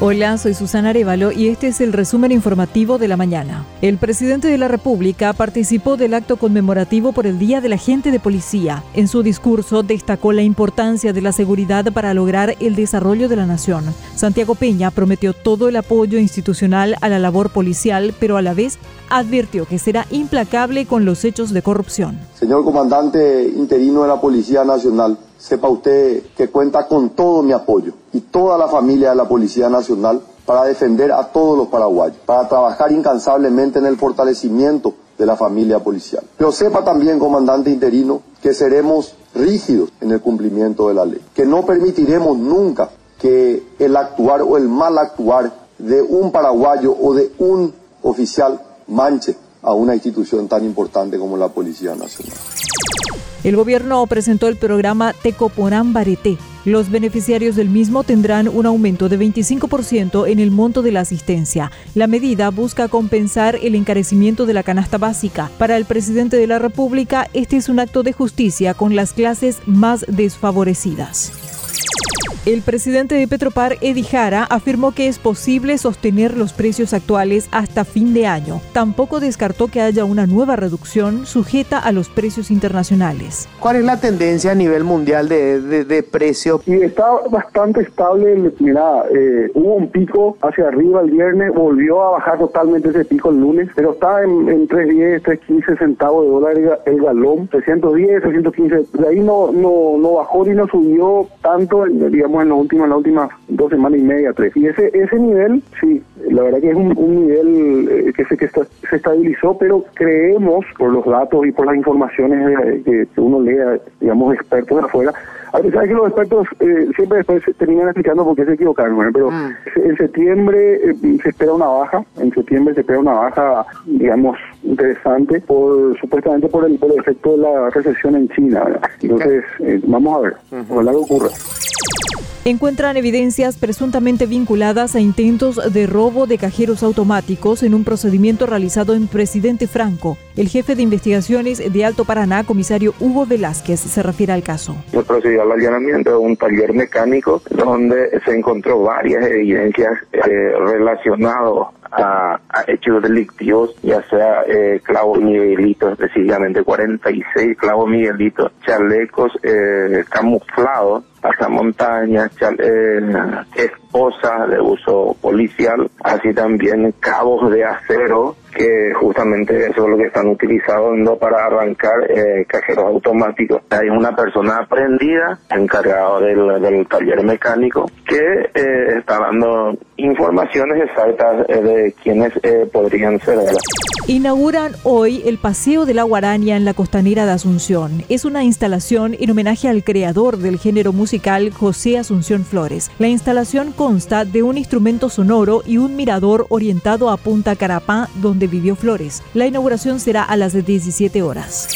Hola, soy Susana Arevalo y este es el resumen informativo de la mañana. El presidente de la República participó del acto conmemorativo por el Día de la Gente de Policía. En su discurso destacó la importancia de la seguridad para lograr el desarrollo de la nación. Santiago Peña prometió todo el apoyo institucional a la labor policial, pero a la vez advirtió que será implacable con los hechos de corrupción. Señor comandante interino de la Policía Nacional, sepa usted que cuenta con todo mi apoyo y toda la familia de la Policía Nacional para defender a todos los paraguayos, para trabajar incansablemente en el fortalecimiento de la familia policial. Pero sepa también, comandante interino, que seremos rígidos en el cumplimiento de la ley, que no permitiremos nunca que el actuar o el mal actuar de un paraguayo o de un oficial manche a una institución tan importante como la Policía Nacional. El gobierno presentó el programa Tecoporán Bareté. Los beneficiarios del mismo tendrán un aumento de 25% en el monto de la asistencia. La medida busca compensar el encarecimiento de la canasta básica. Para el presidente de la República, este es un acto de justicia con las clases más desfavorecidas. El presidente de Petropar, Edi Jara, afirmó que es posible sostener los precios actuales hasta fin de año. Tampoco descartó que haya una nueva reducción sujeta a los precios internacionales. ¿Cuál es la tendencia a nivel mundial de, de, precio? Y está bastante estable. Mira, eh, hubo un pico hacia arriba el viernes, volvió a bajar totalmente ese pico el lunes, pero está en, en 3.10, 3.15 centavos de dólar el galón, 310, 315. De ahí no, no, no bajó ni no subió tanto, digamos en la última, la última dos semanas y media, tres. Y ese ese nivel, sí, la verdad que es un, nivel eh, que, se, que se estabilizó, pero creemos, por los datos y por las informaciones que, uno lea, digamos, expertos de afuera, a pesar que los expertos eh, siempre después terminan explicando por qué se equivocaron, pero mm. en septiembre eh, se espera una baja, en septiembre se espera una baja, digamos, interesante, por supuestamente por el, por el efecto de la recesión en China. Entonces, vamos a ver, ojalá que ocurra encuentran evidencias presuntamente vinculadas a intentos de robo de cajeros automáticos en un procedimiento realizado en Presidente Franco. El jefe de investigaciones de Alto Paraná, comisario Hugo Velázquez, se refiere al caso. Se procedió al allanamiento de un taller mecánico donde se encontró varias evidencias eh, relacionadas a, hechos delictivos, ya sea eh, clavos miguelitos, específicamente 46 clavos miguelitos, chalecos eh, camuflados, pasamontañas, eh, esposas de uso policial, así también cabos de acero que justamente eso es lo que están utilizando para arrancar eh, cajeros automáticos. Hay una persona aprendida, encargado del, del taller mecánico, que eh, está dando informaciones exactas eh, de quiénes podrían ser. Inauguran hoy el Paseo de la Guaraña en la costanera de Asunción. Es una instalación en homenaje al creador del género musical José Asunción Flores. La instalación consta de un instrumento sonoro y un mirador orientado a Punta Carapá, donde vivió Flores. La inauguración será a las 17 horas.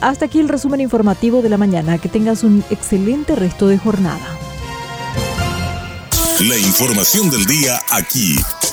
Hasta aquí el resumen informativo de la mañana. Que tengas un excelente resto de jornada. La información del día aquí,